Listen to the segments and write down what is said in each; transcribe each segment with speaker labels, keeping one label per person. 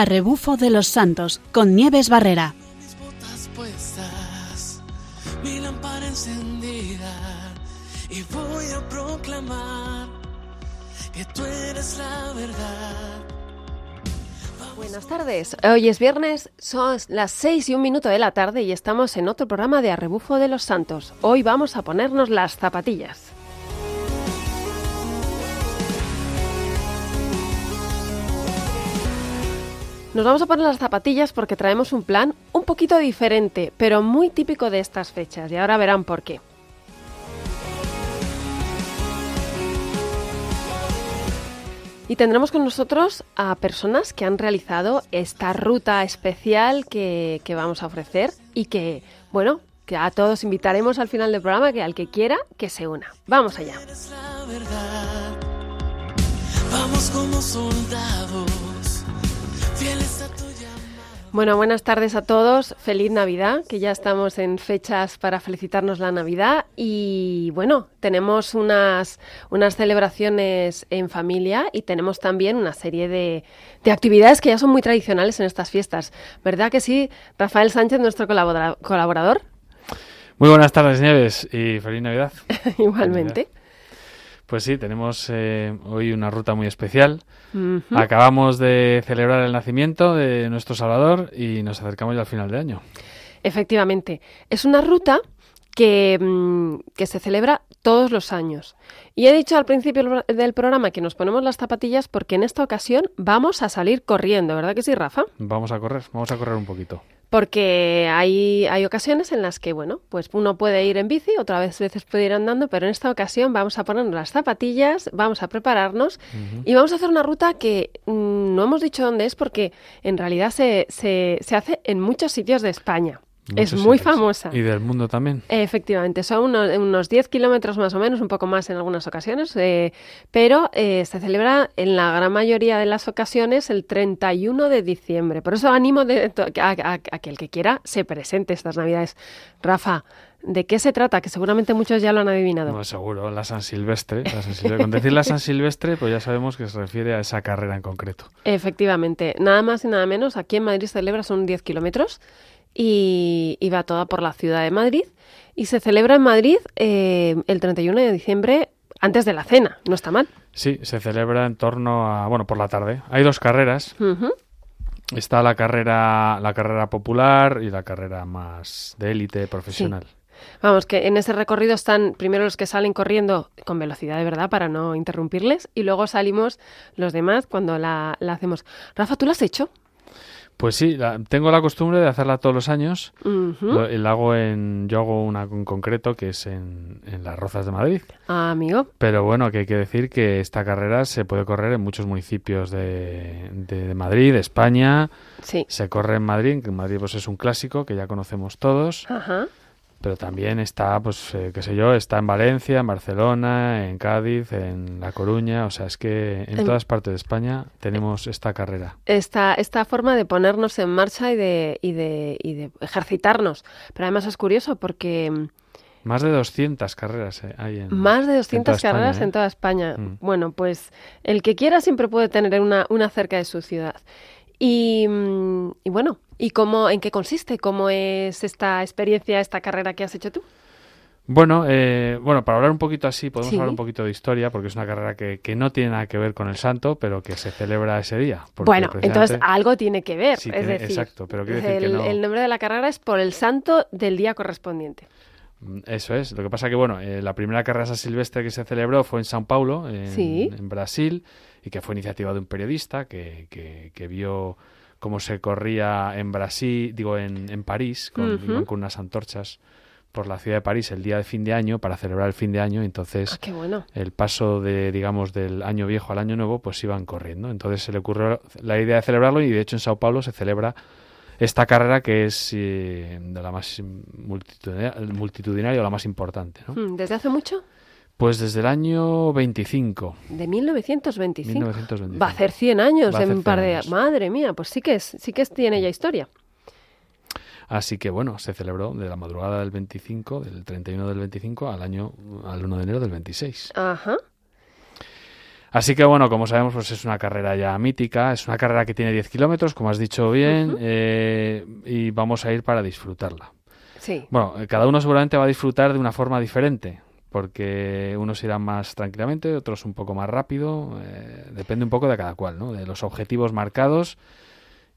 Speaker 1: A rebufo de los santos con Nieves Barrera.
Speaker 2: mis botas puestas, mi lámpara encendida y voy a proclamar que tú eres la verdad.
Speaker 3: Buenas tardes. Hoy es viernes, son las 6 y un minuto de la tarde y estamos en otro programa de Arrebufo de los Santos. Hoy vamos a ponernos las zapatillas. Nos vamos a poner las zapatillas porque traemos un plan un poquito diferente, pero muy típico de estas fechas y ahora verán por qué. Y tendremos con nosotros a personas que han realizado esta ruta especial que, que vamos a ofrecer y que, bueno, que a todos invitaremos al final del programa que al que quiera que se una. Vamos allá. Bueno, buenas tardes a todos. Feliz Navidad, que ya estamos en fechas para felicitarnos la Navidad. Y bueno, tenemos unas, unas celebraciones en familia y tenemos también una serie de, de actividades que ya son muy tradicionales en estas fiestas. ¿Verdad que sí, Rafael Sánchez, nuestro colabora- colaborador?
Speaker 4: Muy buenas tardes, Nieves, y feliz Navidad.
Speaker 3: Igualmente.
Speaker 4: Pues sí, tenemos eh, hoy una ruta muy especial. Acabamos de celebrar el nacimiento de nuestro Salvador y nos acercamos ya al final de año.
Speaker 3: Efectivamente. Es una ruta que, mm, que se celebra todos los años. Y he dicho al principio del programa que nos ponemos las zapatillas porque en esta ocasión vamos a salir corriendo, ¿verdad que sí, Rafa?
Speaker 4: Vamos a correr, vamos a correr un poquito.
Speaker 3: Porque hay, hay ocasiones en las que, bueno, pues uno puede ir en bici, otras vez- veces puede ir andando, pero en esta ocasión vamos a ponernos las zapatillas, vamos a prepararnos y vamos a hacer una ruta que mm, no hemos dicho dónde es porque en realidad se, se, se hace en muchos sitios de España. Es muy
Speaker 4: sitios.
Speaker 3: famosa.
Speaker 4: Y del mundo también.
Speaker 3: Efectivamente, son unos, unos 10 kilómetros más o menos, un poco más en algunas ocasiones, eh, pero eh, se celebra en la gran mayoría de las ocasiones el 31 de diciembre. Por eso animo de- a, a- a que el que quiera se presente estas Navidades. Rafa, ¿de qué se trata? Que seguramente muchos ya lo han adivinado.
Speaker 4: No, seguro, la San Silvestre. La San Silvestre. Con decir la San Silvestre, pues ya sabemos que se refiere a esa carrera en concreto.
Speaker 3: Efectivamente, nada más y nada menos, aquí en Madrid se celebra, son 10 kilómetros y, y va toda por la ciudad de Madrid y se celebra en Madrid eh, el 31 de diciembre antes de la cena, no está mal.
Speaker 4: Sí, se celebra en torno a, bueno, por la tarde. Hay dos carreras. Está la carrera, la carrera popular y la carrera más de élite profesional.
Speaker 3: Vamos, que en ese recorrido están primero los que salen corriendo con velocidad de verdad para no interrumpirles y luego salimos los demás cuando la, la hacemos. Rafa, ¿tú lo has hecho?
Speaker 4: Pues sí, la- tengo la costumbre de hacerla todos los años.
Speaker 3: Ujú.
Speaker 4: Lo- la hago en, yo hago una en concreto que es en, en las Rozas de Madrid.
Speaker 3: Ah, amigo.
Speaker 4: Pero bueno, que hay que decir que esta carrera se puede correr en muchos municipios de, de- de Madrid, de España.
Speaker 3: Sí.
Speaker 4: Se corre en Madrid, que en Madrid pues es un clásico que ya conocemos todos.
Speaker 3: Ajá.
Speaker 4: Pero también está, pues, eh, qué sé yo, está en Valencia, en Barcelona, en Cádiz, en La Coruña. O sea, es que en
Speaker 3: En-
Speaker 4: todas partes de España tenemos esta carrera.
Speaker 3: Esta, esta forma de ponernos en marcha y de, y, de, y de ejercitarnos. Pero además es curioso porque mm,
Speaker 4: Más de 200 carreras eh, hay en
Speaker 3: más de 200
Speaker 4: en toda España,
Speaker 3: carreras
Speaker 4: ¿eh?
Speaker 3: en toda España.
Speaker 4: Mm.
Speaker 3: Bueno, pues el que quiera siempre puede tener una, una cerca de su ciudad. Y, y bueno, ¿y cómo, en qué consiste? ¿Cómo es esta experiencia, esta carrera que has hecho tú?
Speaker 4: Bueno, eh, bueno, para hablar un poquito así, podemos
Speaker 3: Sí.
Speaker 4: hablar un poquito de historia, porque es una carrera que, que no tiene nada que ver con el santo, pero que se celebra ese día.
Speaker 3: Bueno, entonces algo tiene que ver.
Speaker 4: Sí,
Speaker 3: es
Speaker 4: tiene-
Speaker 3: decir,
Speaker 4: exacto, pero decir que
Speaker 3: el,
Speaker 4: no-
Speaker 3: el nombre de la carrera es por el santo del día correspondiente.
Speaker 4: Mm, Eso es. Lo que pasa que, bueno, eh, la primera carrera San silvestre que se celebró fue en Sao Paulo, en,
Speaker 3: Sí.
Speaker 4: en Brasil, y que fue iniciativa de un periodista que, que, que vio cómo se corría en Brasil, digo, en, en París, con, iban con unas antorchas por la ciudad de París el día de fin de año para celebrar el fin de año. Entonces,
Speaker 3: Ah, bueno.
Speaker 4: el paso de, digamos, del año viejo al año nuevo, pues iban corriendo. Entonces se le ocurrió la idea de celebrarlo y de hecho en Sao Paulo se celebra esta carrera que es eh, de la más multitudinaria, multitudinaria o la más importante. ¿no?
Speaker 3: Mm, ¿Desde hace mucho?
Speaker 4: Pues desde el año 25.
Speaker 3: De 1925.
Speaker 4: 1925.
Speaker 3: Va a hacer 100 años
Speaker 4: Va a
Speaker 3: en
Speaker 4: hacer
Speaker 3: un par
Speaker 4: 100
Speaker 3: de...
Speaker 4: años.
Speaker 3: Madre mía, pues sí que, es, sí que es- tiene ya historia.
Speaker 4: Así que bueno, se celebró de la madrugada del 25, del 31 del 25 al año al 1 de enero del 26.
Speaker 3: Ajá.
Speaker 4: Así que bueno, como sabemos, pues es una carrera ya mítica, es una carrera que tiene 10 kilómetros, como has dicho bien, eh, y vamos a ir para disfrutarla.
Speaker 3: Sí.
Speaker 4: Bueno, eh, cada uno seguramente va a disfrutar de una forma diferente, porque unos irán más tranquilamente, otros un poco más rápido, eh, depende un poco de cada cual, ¿no? De los objetivos marcados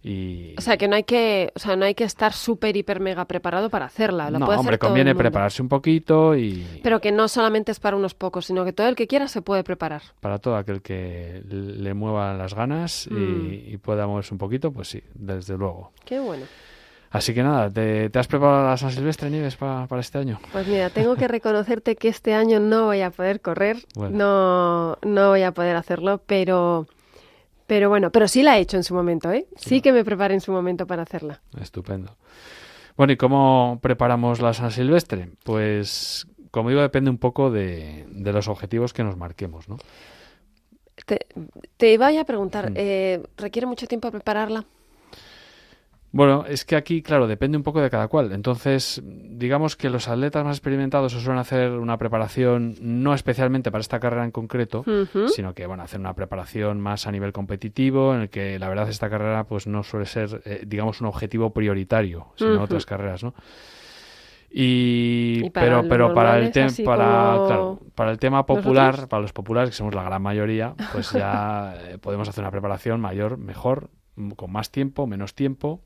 Speaker 4: y...
Speaker 3: O sea, que no hay que, o sea, no hay que estar súper, hiper, mega preparado para hacerla. La
Speaker 4: no,
Speaker 3: puede
Speaker 4: hombre,
Speaker 3: hacer todo
Speaker 4: conviene
Speaker 3: el mundo.
Speaker 4: prepararse un poquito y
Speaker 3: Pero que no solamente es para unos pocos, sino que todo el que quiera se puede preparar.
Speaker 4: para todo aquel que le mueva las ganas
Speaker 3: Mm.
Speaker 4: y, y pueda moverse un poquito, pues sí, desde luego.
Speaker 3: Qué bueno.
Speaker 4: Así que nada, ¿te, te has preparado la San Silvestre, Nieves, pa- para este año?
Speaker 3: Pues mira, tengo que reconocerte que este año no voy a poder correr,
Speaker 4: Bueno.
Speaker 3: no, no voy a poder hacerlo, pero, pero bueno, pero sí la he hecho en su momento, ¿eh? Sí que me preparé en su momento para hacerla.
Speaker 4: Estupendo. Bueno, ¿y cómo preparamos la San Silvestre? Pues, como digo, depende un poco de, de los objetivos que nos marquemos, ¿no?
Speaker 3: Te, te iba a preguntar,
Speaker 4: Mm.
Speaker 3: eh, ¿requiere mucho tiempo prepararla?
Speaker 4: Bueno, es que aquí, claro, depende un poco de cada cual. Entonces, digamos que los atletas más experimentados suelen hacer una preparación no especialmente para esta carrera en concreto, sino que, bueno, hacer una preparación más a nivel competitivo, en el que la verdad esta carrera pues no suele ser, eh, digamos, un objetivo prioritario, sino otras carreras, ¿no? Y,
Speaker 3: Y para
Speaker 4: pero pero para el tema para
Speaker 3: como
Speaker 4: claro, para el tema popular
Speaker 3: nosotros.
Speaker 4: para los populares que somos la gran mayoría pues ya eh, podemos hacer una preparación mayor mejor con más tiempo menos tiempo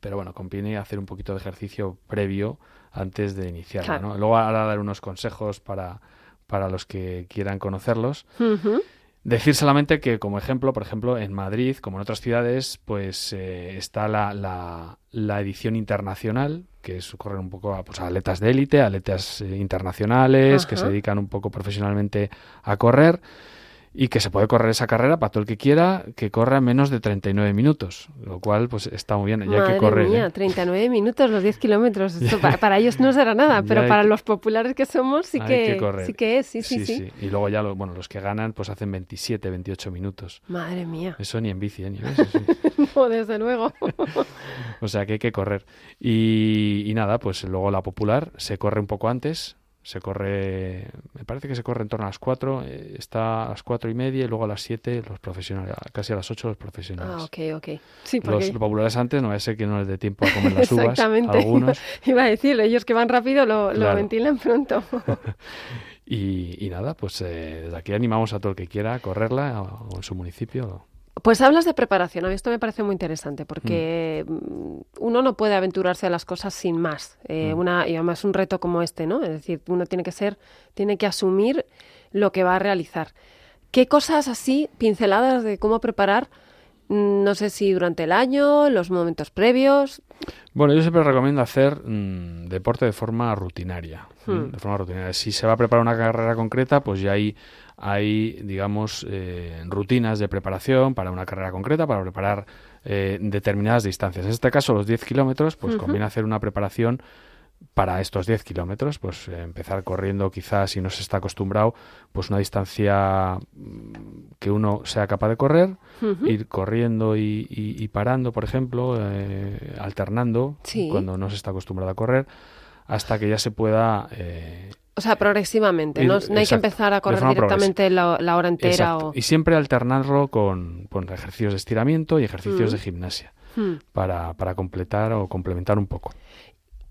Speaker 4: Pero bueno, conviene hacer un poquito de ejercicio previo antes de iniciarla,
Speaker 3: Claro.
Speaker 4: ¿no? Luego ahora dar unos consejos para, para los que quieran conocerlos. Decir solamente que, como ejemplo, por ejemplo, en Madrid, como en otras ciudades, pues eh, está la, la, la edición internacional, que es correr un poco a, pues, a atletas de élite, atletas eh, internacionales, que se dedican un poco profesionalmente a correr y que se puede correr esa carrera para todo el que quiera, que corra en menos de 39 minutos, lo cual pues está muy bien, ya
Speaker 3: Madre
Speaker 4: que correr.
Speaker 3: mía,
Speaker 4: ¿eh?
Speaker 3: 39 minutos los 10 kilómetros. Esto pa- para ellos no será nada, pero para
Speaker 4: que-
Speaker 3: los populares que somos sí que,
Speaker 4: que
Speaker 3: sí que es, sí, sí, sí.
Speaker 4: Y luego ya lo- bueno, los que ganan pues hacen 27, 28 minutos.
Speaker 3: Madre mía.
Speaker 4: Eso ni en bici, ¿eh? Ni eso-
Speaker 3: No, desde luego.
Speaker 4: O sea que hay que correr. Y, y nada, pues luego la popular se corre un poco antes. Se corre, me parece que se corre en torno a las 4, eh, está a las cuatro y media y luego a las 7 los profesionales, casi a las 8 los profesionales.
Speaker 3: Ah, ok, ok. Sí,
Speaker 4: Los,
Speaker 3: porque...
Speaker 4: los populares antes no va a ser que no les dé tiempo a comer las uvas.
Speaker 3: Exactamente.
Speaker 4: Algunos.
Speaker 3: Iba a decir, ellos que van rápido lo, ventilan pronto.
Speaker 4: Y, y nada, pues eh, desde aquí animamos a todo el que quiera correrla o, o en su municipio.
Speaker 3: Pues hablas de preparación. A mí esto me parece muy interesante porque mm, uno no puede aventurarse a las cosas sin más. Eh,
Speaker 4: Mm.
Speaker 3: una, y además un reto como este, ¿no? Es decir, uno tiene que ser, tiene que asumir lo que va a realizar. ¿Qué cosas así, pinceladas de cómo preparar? Mm, No sé si durante el año, los momentos previos.
Speaker 4: Bueno, yo siempre recomiendo hacer mm, deporte de forma rutinaria.
Speaker 3: Hmm.
Speaker 4: De forma rutinaria. Si se va a preparar una carrera concreta, pues ya hay, hay digamos, eh, rutinas de preparación para una carrera concreta, para preparar eh, determinadas distancias. En este caso, los 10 kilómetros, pues
Speaker 3: Ujú.
Speaker 4: conviene hacer una preparación para estos 10 kilómetros, pues eh, empezar corriendo quizás si no se está acostumbrado, pues una distancia mm, que uno sea capaz de correr, ir corriendo y, y- y parando, por ejemplo, eh, alternando
Speaker 3: Sí.
Speaker 4: cuando no se está acostumbrado a correr, hasta que ya se pueda... eh,
Speaker 3: O sea, progresivamente. No, no hay que empezar a correr directamente la, la hora entera.
Speaker 4: exacto.
Speaker 3: O...
Speaker 4: Y siempre alternarlo con, con ejercicios de estiramiento y ejercicios
Speaker 3: Mm.
Speaker 4: de gimnasia,
Speaker 3: Hmm.
Speaker 4: para, para completar o complementar un poco.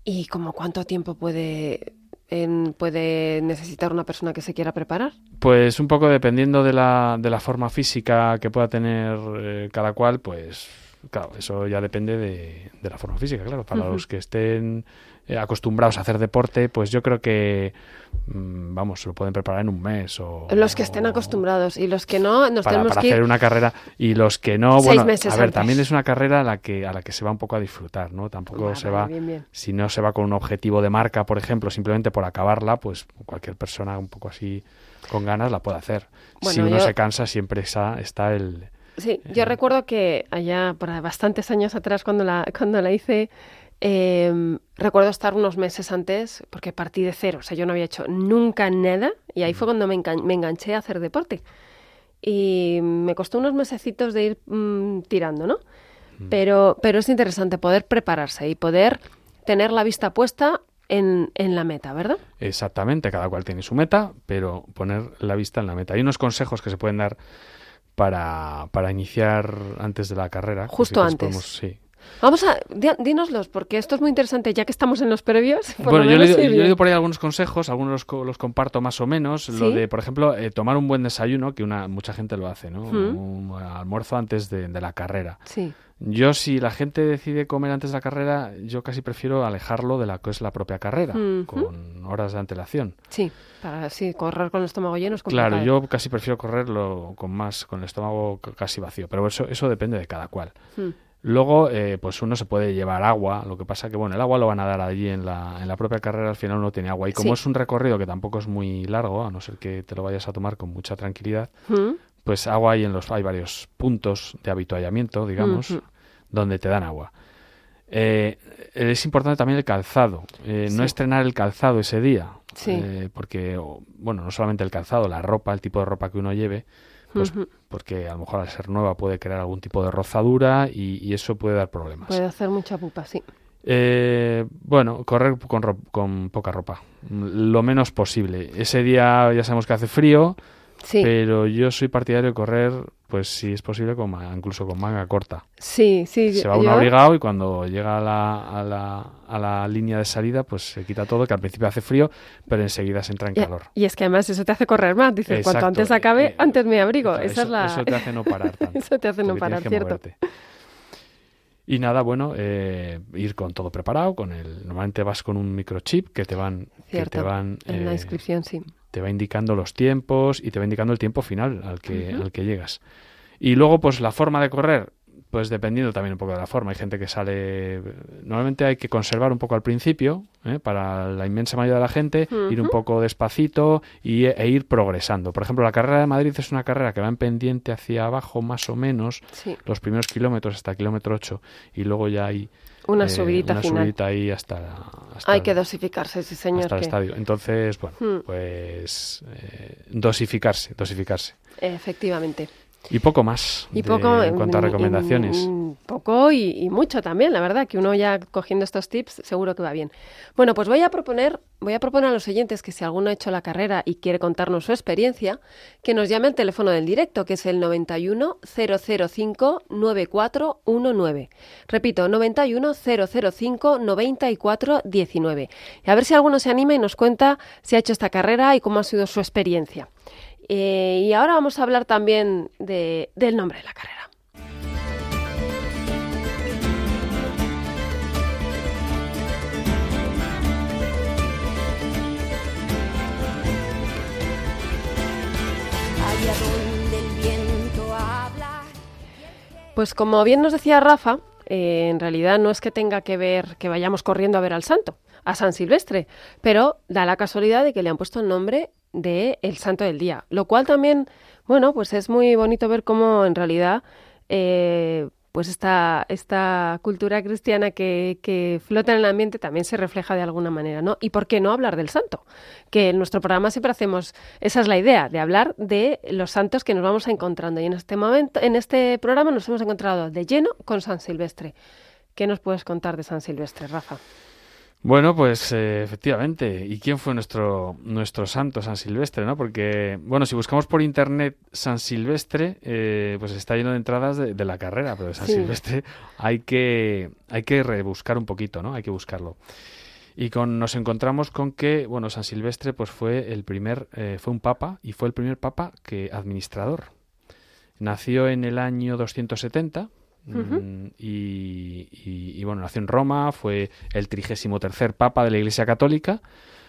Speaker 3: ¿Y como cuánto tiempo puede, en- puede necesitar una persona que se quiera preparar?
Speaker 4: Pues un poco dependiendo de la, de la forma física que pueda tener eh, cada cual, pues claro, eso ya depende de, de la forma física, claro. Para los que estén acostumbrados a hacer deporte, pues yo creo que, mm, vamos, se lo pueden preparar en un mes o...
Speaker 3: Los que estén
Speaker 4: o-
Speaker 3: acostumbrados y los que no, nos
Speaker 4: para,
Speaker 3: tenemos
Speaker 4: para
Speaker 3: que ir
Speaker 4: hacer una carrera y los que no
Speaker 3: Seis
Speaker 4: bueno
Speaker 3: meses
Speaker 4: a ver
Speaker 3: antes.
Speaker 4: también es una carrera a la que a la que se va un poco a disfrutar no tampoco
Speaker 3: Vale,
Speaker 4: se va
Speaker 3: bien, bien.
Speaker 4: si no se va con un objetivo de marca por ejemplo simplemente por acabarla pues cualquier persona un poco así con ganas la puede hacer si uno
Speaker 3: yo-
Speaker 4: se cansa siempre está, está el
Speaker 3: Sí, yo recuerdo que allá por bastantes años atrás cuando la, cuando la hice, eh, recuerdo estar unos meses antes porque partí de cero, o sea, yo no había hecho nunca nada y ahí fue cuando me, engan- me enganché a hacer deporte. Y me costó unos mesecitos de ir mm, tirando, ¿no? Pero, pero es interesante poder prepararse y poder tener la vista puesta en, en la meta, ¿verdad?
Speaker 4: Exactamente, cada cual tiene su meta, pero poner la vista en la meta. Hay unos consejos que se pueden dar para, para iniciar antes de la carrera.
Speaker 3: Justo antes.
Speaker 4: podemos- sí.
Speaker 3: Vamos a, dínoslos, porque esto es muy interesante, ya que estamos en los previos. por
Speaker 4: Bueno,
Speaker 3: lo
Speaker 4: yo
Speaker 3: menos sí,
Speaker 4: yo he leído por ahí algunos consejos, algunos los, co- los comparto más o menos. Lo de, por ejemplo, eh, tomar un buen desayuno, que una mucha gente lo hace, ¿no?
Speaker 3: Mm.
Speaker 4: Un almuerzo antes de, de la carrera.
Speaker 3: Sí,
Speaker 4: Yo, si la gente decide comer antes de la carrera, yo casi prefiero alejarlo de la que es la propia carrera, con horas de antelación.
Speaker 3: sí, para así correr con el estómago lleno es
Speaker 4: Claro,
Speaker 3: complicado.
Speaker 4: yo casi prefiero correrlo con más, con el estómago casi vacío, pero eso, eso depende de cada cual.
Speaker 3: Mm.
Speaker 4: Luego, eh, pues uno se puede llevar agua, lo que pasa que, bueno, el agua lo van a dar allí en la, en la propia carrera, al final uno tiene agua. Y como
Speaker 3: Sí.
Speaker 4: es un recorrido que tampoco es muy largo, a no ser que te lo vayas a tomar con mucha tranquilidad,
Speaker 3: Mm.
Speaker 4: pues agua hay en los, hay varios puntos de habituallamiento, digamos, donde te dan agua. Eh, es importante también el calzado, eh, no estrenar el calzado ese día,
Speaker 3: Sí.
Speaker 4: eh, porque, bueno, no solamente el calzado, la ropa, el tipo de ropa que uno lleve, pues
Speaker 3: Ujú.
Speaker 4: porque a lo mejor al ser nueva puede crear algún tipo de rozadura y, y eso puede dar problemas.
Speaker 3: Puede hacer mucha pupa, sí.
Speaker 4: Eh, bueno, correr con, con poca ropa, lo menos posible. Ese día ya sabemos que hace frío,
Speaker 3: Sí,
Speaker 4: pero yo soy partidario de correr, pues si es posible, con incluso con manga corta.
Speaker 3: sí, sí.
Speaker 4: Se va
Speaker 3: yo-
Speaker 4: uno abrigado y cuando llega a la, a, la, a la línea de salida, pues se quita todo, que al principio hace frío, pero enseguida se entra en
Speaker 3: y-
Speaker 4: calor.
Speaker 3: Y es que además eso te hace correr más. Dices, cuanto
Speaker 4: Exacto,
Speaker 3: antes acabe,
Speaker 4: eh,
Speaker 3: antes me abrigo.
Speaker 4: Claro,
Speaker 3: Esa es la...
Speaker 4: eso te hace no parar tanto.
Speaker 3: Eso te hace no parar,
Speaker 4: que
Speaker 3: cierto.
Speaker 4: moverte. Y nada, bueno, eh, ir con todo preparado, con el normalmente vas con un microchip que te van que
Speaker 3: Cierto.
Speaker 4: te van
Speaker 3: En la
Speaker 4: eh,
Speaker 3: inscripción, sí.
Speaker 4: Te va indicando los tiempos y te va indicando el tiempo final al que al que llegas. Y luego pues la forma de correr, pues dependiendo también un poco de la forma. Hay gente que sale normalmente hay que conservar un poco al principio, ¿eh? para la inmensa mayoría de la gente, ir un poco despacito y, e ir progresando. Por ejemplo, la carrera de Madrid es una carrera que va en pendiente hacia abajo más o menos
Speaker 3: Sí,
Speaker 4: los primeros kilómetros hasta el kilómetro 8 y luego ya hay
Speaker 3: una
Speaker 4: eh,
Speaker 3: subidita
Speaker 4: una
Speaker 3: final.
Speaker 4: subidita ahí hasta, hasta
Speaker 3: Hay que dosificarse, sí, señor.
Speaker 4: hasta el estadio. Entonces, bueno,
Speaker 3: Hmm.
Speaker 4: pues eh, dosificarse, dosificarse.
Speaker 3: Efectivamente.
Speaker 4: Y poco más
Speaker 3: Y
Speaker 4: de-
Speaker 3: poco
Speaker 4: en cuanto a
Speaker 3: y-
Speaker 4: recomendaciones.
Speaker 3: y poco y, y mucho también, la verdad, que uno ya cogiendo estos tips seguro que va bien. Bueno, pues voy a proponer, voy a proponer a los oyentes que si alguno ha hecho la carrera y quiere contarnos su experiencia, que nos llame al teléfono del directo, que es el 91 005 9419. Repito, 91 005 9419. Y a ver si alguno se anima y nos cuenta si ha hecho esta carrera y cómo ha sido su experiencia. Eh, y ahora vamos a hablar también de- del nombre de la carrera. Pues como bien nos decía Rafa, eh, en realidad no es que tenga que ver que vayamos corriendo a ver al santo, a San Silvestre, pero da la casualidad de que le han puesto el nombre de el santo del día, lo cual también, bueno, pues es muy bonito ver cómo en realidad eh, pues esta, esta cultura cristiana que, que flota en el ambiente también se refleja de alguna manera, ¿no? ¿Y por qué no hablar del santo? Que en nuestro programa siempre hacemos, esa es la idea, de hablar de los santos que nos vamos encontrando. Y en este momento, en este programa nos hemos encontrado de lleno con San Silvestre. ¿Qué nos puedes contar de San Silvestre, Rafa?
Speaker 4: Bueno, pues eh, efectivamente. ¿Y quién fue nuestro, nuestro santo San Silvestre? ¿no? Porque, bueno, si buscamos por internet San Silvestre, eh, pues está lleno de entradas de, de la carrera, pero de San
Speaker 3: Sí.
Speaker 4: Silvestre hay que, hay que rebuscar un poquito, ¿no? Hay que buscarlo. Y con, nos encontramos con que, bueno, San Silvestre pues fue el primer, eh, fue un papa y fue el primer papa que administrador. Nació en el año 270 mm, y, bueno, nació en Roma, fue el trigésimo tercer papa de la Iglesia Católica.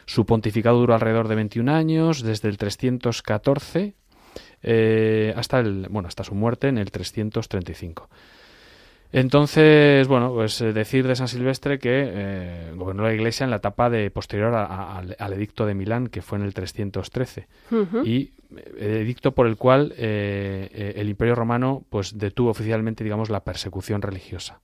Speaker 4: Su pontificado duró alrededor de 21 años, desde el 314 eh, hasta el, bueno, hasta su muerte en el 335. Entonces, bueno, pues eh, decir de San Silvestre que eh, gobernó la Iglesia en la etapa de posterior a- a- al, edicto de Milán, que fue en el 313
Speaker 3: Ujú.
Speaker 4: y eh, edicto por el cual eh, el Imperio Romano pues detuvo oficialmente digamos la persecución religiosa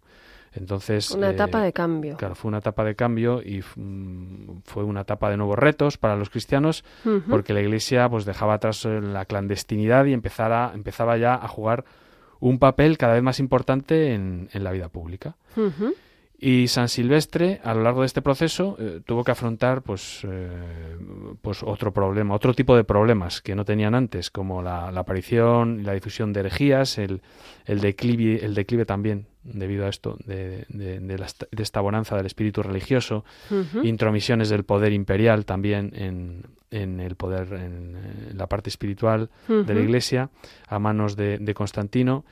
Speaker 4: entonces
Speaker 3: Una
Speaker 4: eh,
Speaker 3: etapa de cambio.
Speaker 4: claro fue una etapa de cambio y mm, fue una etapa de nuevos retos para los cristianos porque la Iglesia pues dejaba atrás la clandestinidad y empezara, empezaba ya a jugar un papel cada vez más importante en, en la vida pública. Y San Silvestre, a lo largo de este proceso, eh, tuvo que afrontar pues, eh, pues otro problema, otro tipo de problemas que no tenían antes, como la, la aparición y la difusión de herejías, el, el, declive, el declive también, debido a esto, de, de- de la de esta bonanza del espíritu religioso, intromisiones del poder imperial también en, en el poder, en, eh, la parte espiritual de la. Iglesia, a manos de Constantino.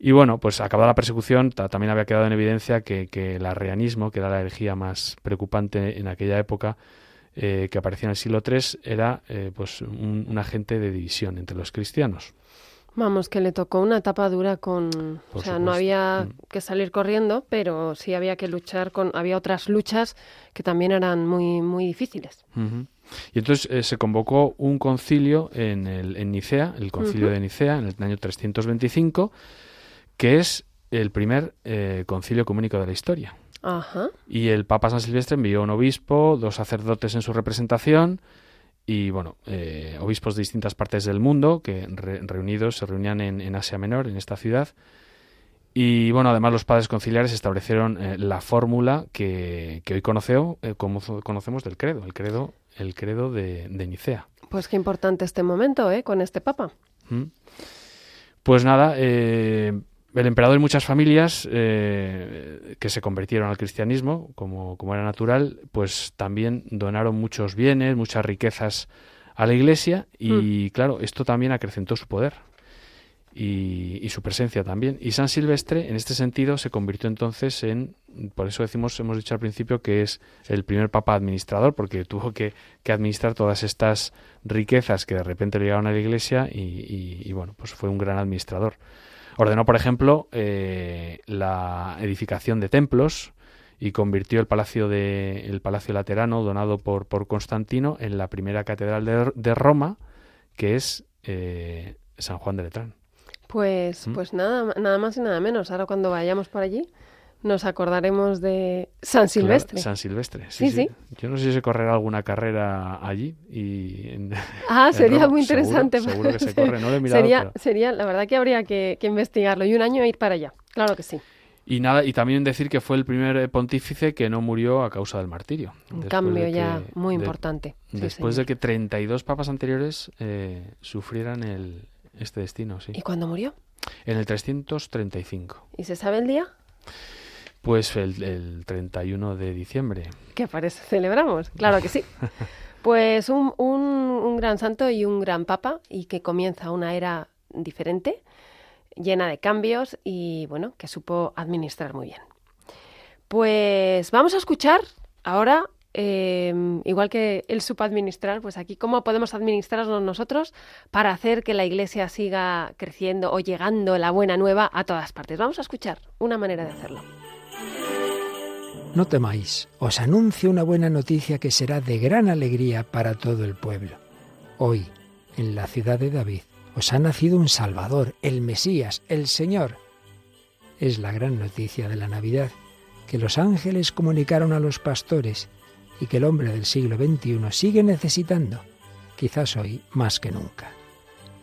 Speaker 4: Y bueno, pues acabada la persecución, ta- también había quedado en evidencia que, que el arrianismo, que era la herejía más preocupante en aquella época, eh, que aparecía en el siglo III, era eh, pues un, un agente de división entre los cristianos.
Speaker 3: Vamos, que le tocó una etapa dura con...
Speaker 4: Por
Speaker 3: o sea, no había
Speaker 4: Mm.
Speaker 3: que salir corriendo, pero sí había que luchar con... Había otras luchas que también eran muy, muy difíciles.
Speaker 4: Y entonces eh, se convocó un concilio en, el, en Nicea, el concilio de Nicea, en el año 325, que es el primer eh, concilio ecuménico de la historia.
Speaker 3: Ajá.
Speaker 4: Y el Papa San Silvestre envió un obispo, dos sacerdotes en su representación y, bueno, eh, obispos de distintas partes del mundo que re- reunidos se reunían en, en Asia Menor, en esta ciudad. Y, bueno, además los padres conciliares establecieron eh, la fórmula que, que hoy conoceo- como conocemos del credo, el credo, el credo de, de Nicea.
Speaker 3: Pues qué importante este momento, ¿eh? Con este papa.
Speaker 4: ¿Mm? Pues nada, eh, el emperador y muchas familias eh, que se convirtieron al cristianismo, como, como era natural, pues también donaron muchos bienes, muchas riquezas a la iglesia y claro, esto también acrecentó su poder y, y su presencia también. Y San Silvestre, en este sentido, se convirtió entonces en, por eso decimos, hemos dicho al principio que es el primer papa administrador, porque tuvo que, que administrar todas estas riquezas que de repente le llegaron a la iglesia y, y- y, bueno, pues fue un gran administrador. Ordenó, por ejemplo, eh, la edificación de templos y convirtió el palacio de el palacio laterano donado por, por Constantino en la primera catedral de, de Roma, que es eh, San Juan de Letrán.
Speaker 3: Pues,
Speaker 4: ¿Mm?
Speaker 3: pues nada, nada más y nada menos. Ahora cuando vayamos por allí nos acordaremos de San Silvestre.
Speaker 4: Claro, San Silvestre, sí,
Speaker 3: Sí.
Speaker 4: Yo no sé si se correrá alguna carrera allí y en-
Speaker 3: Ah,
Speaker 4: en
Speaker 3: sería
Speaker 4: Roma.
Speaker 3: muy interesante.
Speaker 4: Seguro, que se corre, no lo he mirado.
Speaker 3: sería,
Speaker 4: pero-
Speaker 3: sería, la verdad que habría que, que investigarlo y un año ir para allá. Claro que sí.
Speaker 4: Y nada, y también decir que fue el primer eh, pontífice que no murió a causa del martirio.
Speaker 3: Un cambio
Speaker 4: de
Speaker 3: ya muy
Speaker 4: de-
Speaker 3: importante. Sí,
Speaker 4: después
Speaker 3: señor.
Speaker 4: de que 32 papas anteriores eh, sufrieran el, este destino, sí.
Speaker 3: ¿Y cuándo murió?
Speaker 4: En el 335.
Speaker 3: ¿Y se sabe el día?
Speaker 4: Pues el, el 31 de diciembre.
Speaker 3: Que parece celebramos, claro que sí. Pues un, un, un gran santo y un gran papa y que comienza una era diferente, llena de cambios y bueno, que supo administrar muy bien. Pues vamos a escuchar ahora, eh, igual que él supo administrar, pues aquí cómo podemos administrarnos nosotros para hacer que la iglesia siga creciendo o llegando la buena nueva a todas partes. Vamos a escuchar una manera de hacerlo.
Speaker 5: No temáis, os anuncio una buena noticia que será de gran alegría para todo el pueblo. Hoy, en la ciudad de David, os ha nacido un Salvador, el Mesías, el Señor. Es la gran noticia de la Navidad que los ángeles comunicaron a los pastores y que el hombre del siglo XXI sigue necesitando, quizás hoy más que nunca.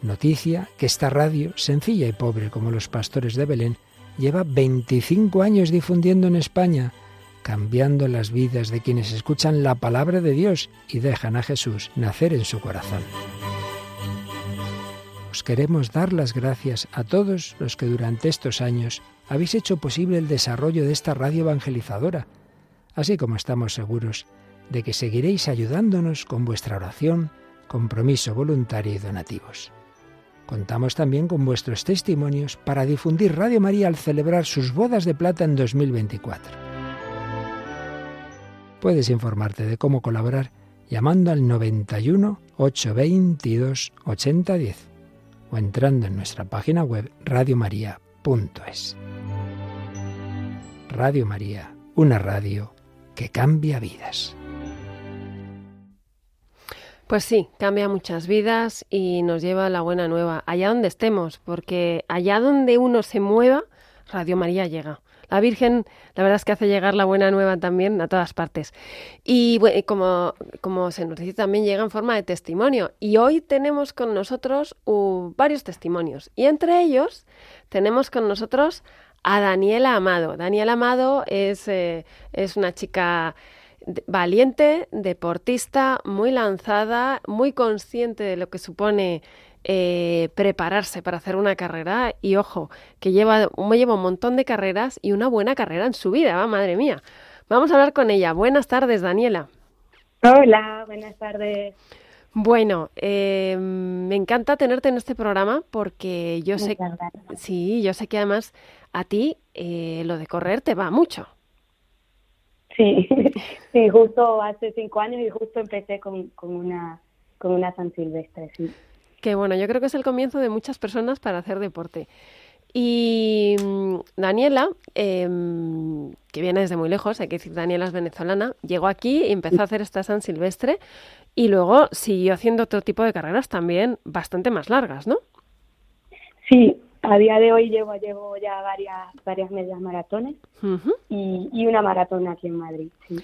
Speaker 5: Noticia que esta radio, sencilla y pobre como los pastores de Belén, lleva 25 años difundiendo en España, cambiando las vidas de quienes escuchan la palabra de Dios y dejan a Jesús nacer en su corazón. Os queremos dar las gracias a todos los que durante estos años habéis hecho posible el desarrollo de esta radio evangelizadora, así como estamos seguros de que seguiréis ayudándonos con vuestra oración, compromiso voluntario y donativos. Contamos también con vuestros testimonios para difundir Radio María al celebrar sus bodas de plata en 2024. Puedes informarte de cómo colaborar llamando al 91 822 8010 o entrando en nuestra página web radiomaria.es. Radio María, una radio que cambia vidas.
Speaker 3: Pues sí, cambia muchas vidas y nos lleva a la buena nueva, allá donde estemos, porque allá donde uno se mueva, Radio María llega. La Virgen, la verdad es que hace llegar la buena nueva también a todas partes. Y bueno, como, como se nos dice, también llega en forma de testimonio. Y hoy tenemos con nosotros varios testimonios. Y entre ellos tenemos con nosotros a Daniela Amado. Daniela Amado es, eh, es una chica valiente, deportista, muy lanzada, muy consciente de lo que supone eh, prepararse para hacer una carrera y ojo, que lleva, lleva un montón de carreras y una buena carrera en su vida, ¿va? madre mía. Vamos a hablar con ella. Buenas tardes, Daniela.
Speaker 6: Hola, buenas tardes.
Speaker 3: Bueno, eh, me encanta tenerte en este programa porque yo sé, sí, yo sé que además a ti eh, lo de correr te va mucho.
Speaker 6: Sí, sí, justo hace cinco años y justo empecé con, con una con una San Silvestre, sí.
Speaker 3: Que bueno, yo creo que es el comienzo de muchas personas para hacer deporte. Y mm, Daniela, em, que viene desde muy lejos, hay que decir, Daniela es venezolana, llegó aquí y empezó a hacer esta San Silvestre y luego siguió haciendo otro tipo de carreras también bastante más largas, ¿no?
Speaker 6: Sí, a día de hoy llevo llevo ya varias varias medias maratones y, y una maratón aquí en Madrid, sí.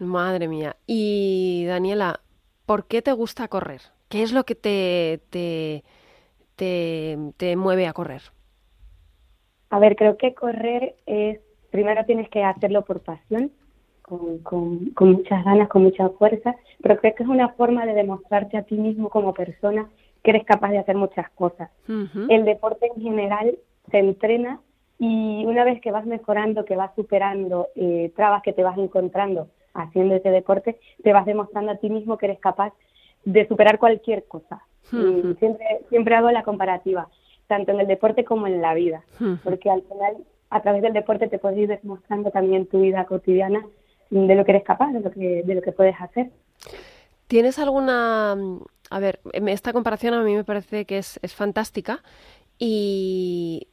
Speaker 3: Madre mía. Y Daniela, ¿por qué te gusta correr? ¿Qué es lo que te, te, te, te mueve a correr?
Speaker 6: A ver, creo que correr es, primero tienes que hacerlo por pasión, con, con, con muchas ganas, con mucha fuerza, pero creo que es una forma de demostrarte a ti mismo como persona que eres capaz de hacer muchas cosas. El deporte en general se entrena y una vez que vas mejorando, que vas superando eh, trabas que te vas encontrando haciendo ese deporte, te vas demostrando a ti mismo que eres capaz de superar cualquier cosa. Y siempre, siempre hago la comparativa, tanto en el deporte como en la vida, porque al final a través del deporte te puedes ir demostrando también tu vida cotidiana de lo que eres capaz, de lo que, de lo que puedes hacer.
Speaker 3: ¿Tienes alguna... A ver, em, esta comparación a mí me parece que es, es fantástica y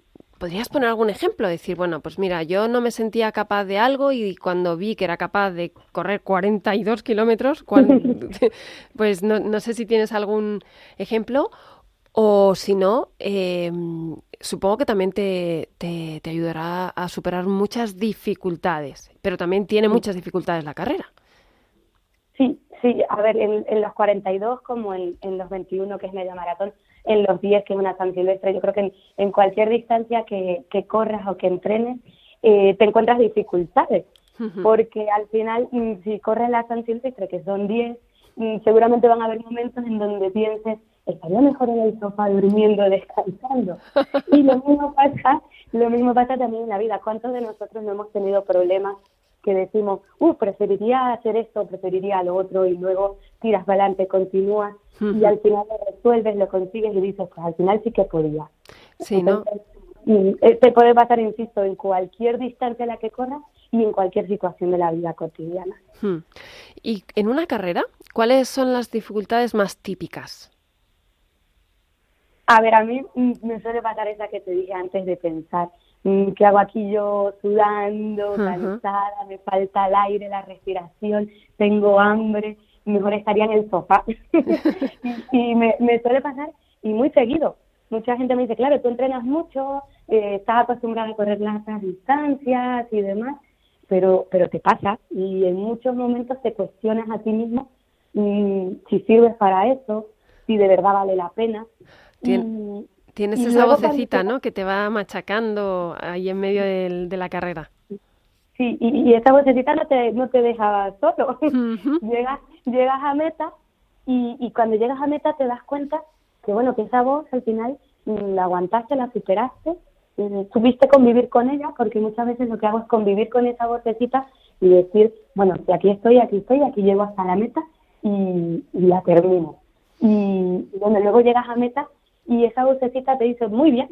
Speaker 3: podrías poner algún ejemplo, decir, bueno, pues mira, yo no me sentía capaz de algo y cuando vi que era capaz de correr 42 kilómetros, pues no, no sé si tienes algún ejemplo. O si no, eh, supongo que también te, te, te ayudará a superar muchas dificultades, pero también tiene muchas dificultades la carrera.
Speaker 6: Sí, sí, a ver, en, en los 42 como en, en los 21, que es media maratón, en los 10, que es una San Silvestre, yo creo que en, en cualquier distancia que, que corras o que entrenes, eh, te encuentras dificultades, porque al final, mm, si corres la San Silvestre, que son 10, mm, seguramente van a haber momentos en donde pienses, estaría mejor en el sofá durmiendo, descansando. Y lo mismo pasa, lo mismo pasa también en la vida. ¿Cuántos de nosotros no hemos tenido problemas que decimos, uh, preferiría hacer esto, preferiría lo otro, y luego tiras para adelante, continúas, y
Speaker 3: Ujú.
Speaker 6: al final lo resuelves, lo consigues y dices, pues al final sí que podía.
Speaker 3: Sí, ¿no?
Speaker 6: Entonces, mm, eh, te puede pasar, insisto, en cualquier distancia en la que corras y en cualquier situación de la vida cotidiana.
Speaker 3: Y en una carrera, ¿cuáles son las dificultades más típicas?
Speaker 6: A ver, a mí mm, me suele pasar esa que te dije antes de pensar, ¿qué hago aquí yo sudando, cansada, me falta el aire, la respiración, tengo hambre, mejor estaría en el sofá? y y me, me suele pasar y muy seguido. Mucha gente me dice, claro, tú entrenas mucho, eh, estás acostumbrada a correr largas distancias y demás, pero, pero te pasa y en muchos momentos te cuestionas a ti mismo mm, si sirves para eso, si de verdad vale la pena.
Speaker 3: Tien-
Speaker 6: Y-
Speaker 3: Tienes
Speaker 6: y
Speaker 3: esa vocecita, ¿no? Que te va machacando ahí en medio del- de la carrera.
Speaker 6: Sí, y, y esa vocecita no te, no te deja solo. Llegas, llegas a meta y, y cuando llegas a meta te das cuenta que, bueno, que esa voz al final mm, la aguantaste, la superaste, eh, tuviste convivir con ella, porque muchas veces lo que hago es convivir con esa vocecita y decir, bueno, aquí estoy, aquí estoy, aquí llego hasta la meta y, y la termino. Y, y bueno, luego llegas a meta y esa vocecita te dice, muy bien,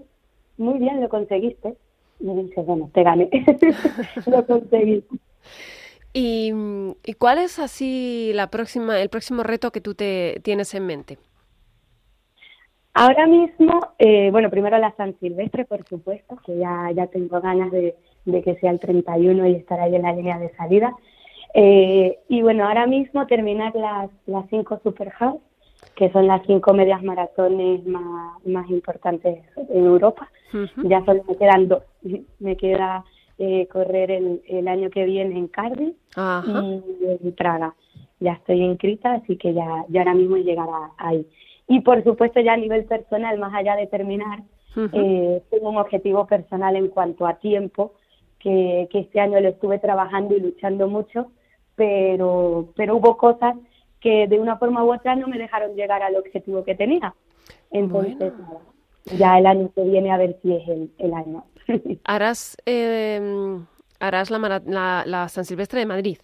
Speaker 6: muy bien, lo conseguiste. Y dices, bueno, te gané, lo conseguí.
Speaker 3: ¿Y, y cuál es así la próxima, el próximo reto que tú te tienes en mente?
Speaker 6: Ahora mismo, eh, bueno, primero la San Silvestre, por supuesto, que ya, ya tengo ganas de, de que sea el 31 y estar ahí en la línea de salida. Eh, y bueno, ahora mismo terminar las, las cinco Super House, que son las cinco medias maratones más, más importantes en Europa. Ya solo me quedan dos. Me queda eh, correr el, el año que viene en Cardiff y en Praga. Ya estoy inscrita, así que ya, ya ahora mismo llegará ahí. Y por supuesto ya a nivel personal, más allá de terminar. Eh, tengo un objetivo personal en cuanto a tiempo, que, que este año lo estuve trabajando y luchando mucho, pero, pero hubo cosas que de una forma u otra no me dejaron llegar al objetivo que tenía. Entonces,
Speaker 3: Bueno.
Speaker 6: nada, ya el año que viene a ver si es el, el año.
Speaker 3: Harás, eh, harás la, la, la San Silvestre de Madrid.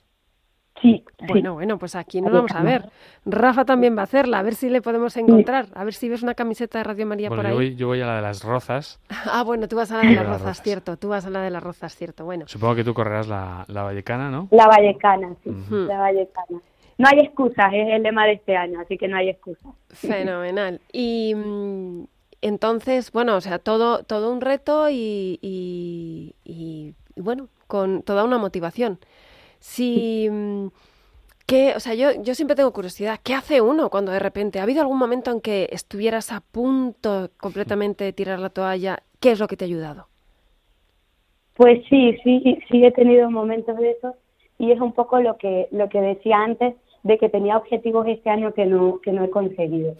Speaker 6: sí, sí.
Speaker 3: Bueno, bueno, pues aquí nos vamos a ver. Rafa también va a hacerla, a ver si le podemos encontrar, a ver si ves una camiseta de Radio María
Speaker 4: Bueno,
Speaker 3: por
Speaker 4: yo
Speaker 3: ahí.
Speaker 4: voy, yo voy a la de las rozas.
Speaker 3: Ah, bueno, tú vas a la de las
Speaker 4: Las
Speaker 3: rozas,
Speaker 4: rozas.
Speaker 3: cierto, tú vas a la de las rozas, cierto. Bueno,
Speaker 4: Supongo que tú correrás la, la vallecana, ¿no?
Speaker 6: La Vallecana, sí, la Vallecana. No hay excusas, es el lema de este año, así que no hay excusas.
Speaker 3: fenomenal. Y mm, entonces, bueno, o sea, todo, todo un reto y, y- y- y, bueno, con toda una motivación. Si, mm, ¿qué- o sea, yo, yo siempre tengo curiosidad, ¿qué hace uno cuando de repente, ¿ha habido algún momento en que estuvieras a punto completamente de tirar la toalla? ¿Qué es lo que te ha ayudado?
Speaker 6: Pues sí, sí, sí he tenido momentos de eso y es un poco lo que lo que decía antes de que tenía objetivos este año que no que no he conseguido.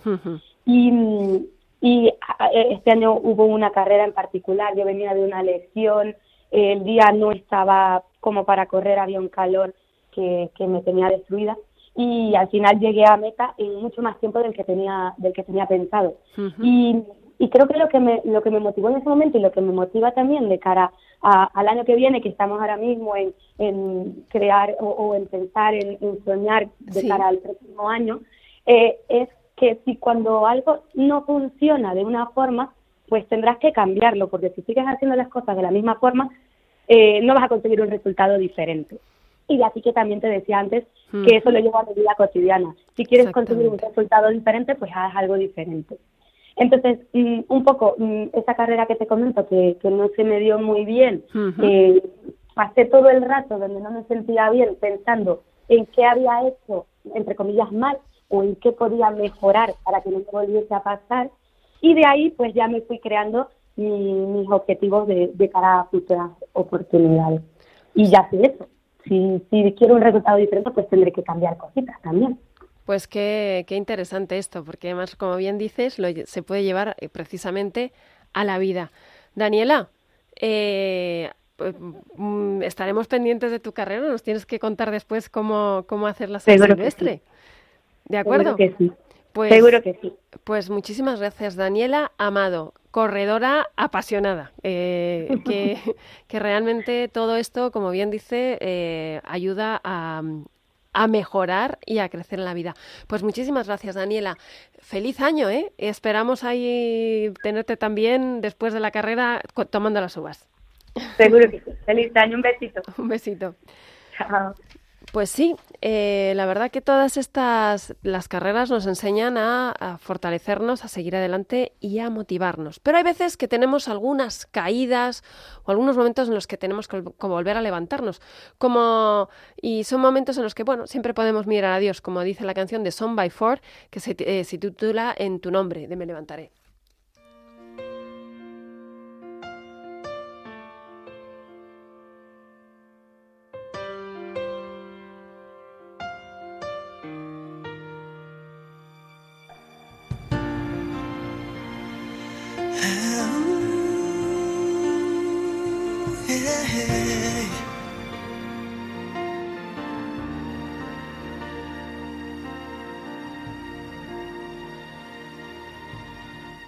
Speaker 6: Y, mm, y a- este año hubo una carrera en particular, yo venía de una lesión, el día no estaba como para correr, había un calor que, que me tenía destruida y al final llegué a meta en mucho más tiempo del que tenía del que tenía pensado. Y, y creo que lo que me lo que me motivó en ese momento y lo que me motiva también de cara a- al año que viene, que estamos ahora mismo en, en crear o, o en pensar, en, en soñar de
Speaker 3: Sí.
Speaker 6: cara al próximo año, eh, es que si cuando algo no funciona de una forma, pues tendrás que cambiarlo, porque si sigues haciendo las cosas de la misma forma, eh, no vas a conseguir un resultado diferente. Y de aquí que también te decía antes que eso lo llevo a mi vida cotidiana. Si quieres conseguir un resultado diferente, pues haz algo diferente. Entonces, mm, un poco mm, esa carrera que te comento que, que no se me dio muy bien, eh, pasé todo el rato donde no me sentía bien pensando en qué había hecho, entre comillas, mal o en qué podía mejorar para que no me volviese a pasar. Y de ahí, pues ya me fui creando mi- mis objetivos de, de cara a futuras oportunidades. Y ya sé eso. Si, si quiero un resultado diferente, pues tendré que cambiar cositas también.
Speaker 3: Pues qué, qué interesante esto, porque además, como bien dices, lo se puede llevar eh, precisamente a la vida. Daniela, eh, pues, mm, estaremos pendientes de tu carrera, nos tienes que contar después cómo, cómo hacer la San Silvestre. ¿De acuerdo?
Speaker 6: Seguro que sí.
Speaker 3: Pues,
Speaker 6: Seguro que sí.
Speaker 3: Pues muchísimas gracias, Daniela Amado, corredora apasionada, eh, que, que realmente todo esto, como bien dice, eh, ayuda a, a mejorar y a crecer en la vida. Pues muchísimas gracias, Daniela. Feliz año, ¿eh? Esperamos ahí tenerte también después de la carrera tomando las uvas.
Speaker 6: Seguro que sí. Feliz año. Un besito.
Speaker 3: Un besito.
Speaker 6: Chao.
Speaker 3: Pues sí, eh, la verdad que todas estas, las carreras nos enseñan a, fortalecernos, a seguir adelante y a motivarnos. Pero hay veces que tenemos algunas caídas o algunos momentos en los que tenemos que, vol- que volver a levantarnos. Como, y son momentos en los que, bueno, siempre podemos mirar a Dios, como dice la canción de Song by Four, que eh, se titula En tu nombre, de Me levantaré.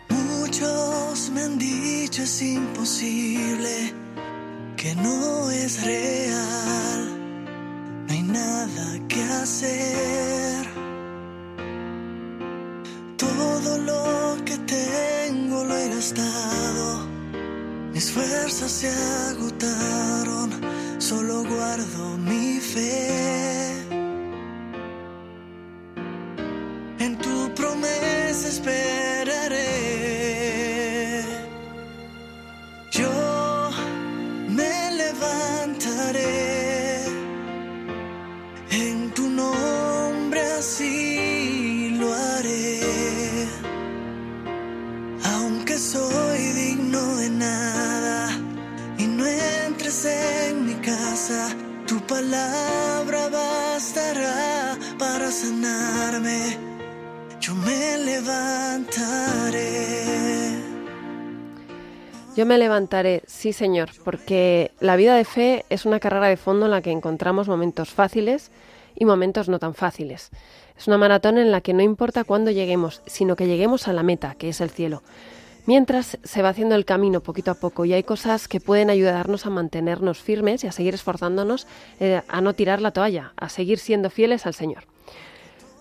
Speaker 2: Muchos me han dicho es imposible, que no es real, Yo me levantaré,
Speaker 3: sí Señor, porque la vida de fe es una carrera de fondo en la que encontramos momentos fáciles y momentos no tan fáciles. Es una maratón en la que no importa cuándo lleguemos, sino que lleguemos a la meta, que es el cielo. Mientras se va haciendo el camino poquito a poco y hay cosas que pueden ayudarnos a mantenernos firmes y a seguir esforzándonos eh, a no tirar la toalla, a seguir siendo fieles al Señor.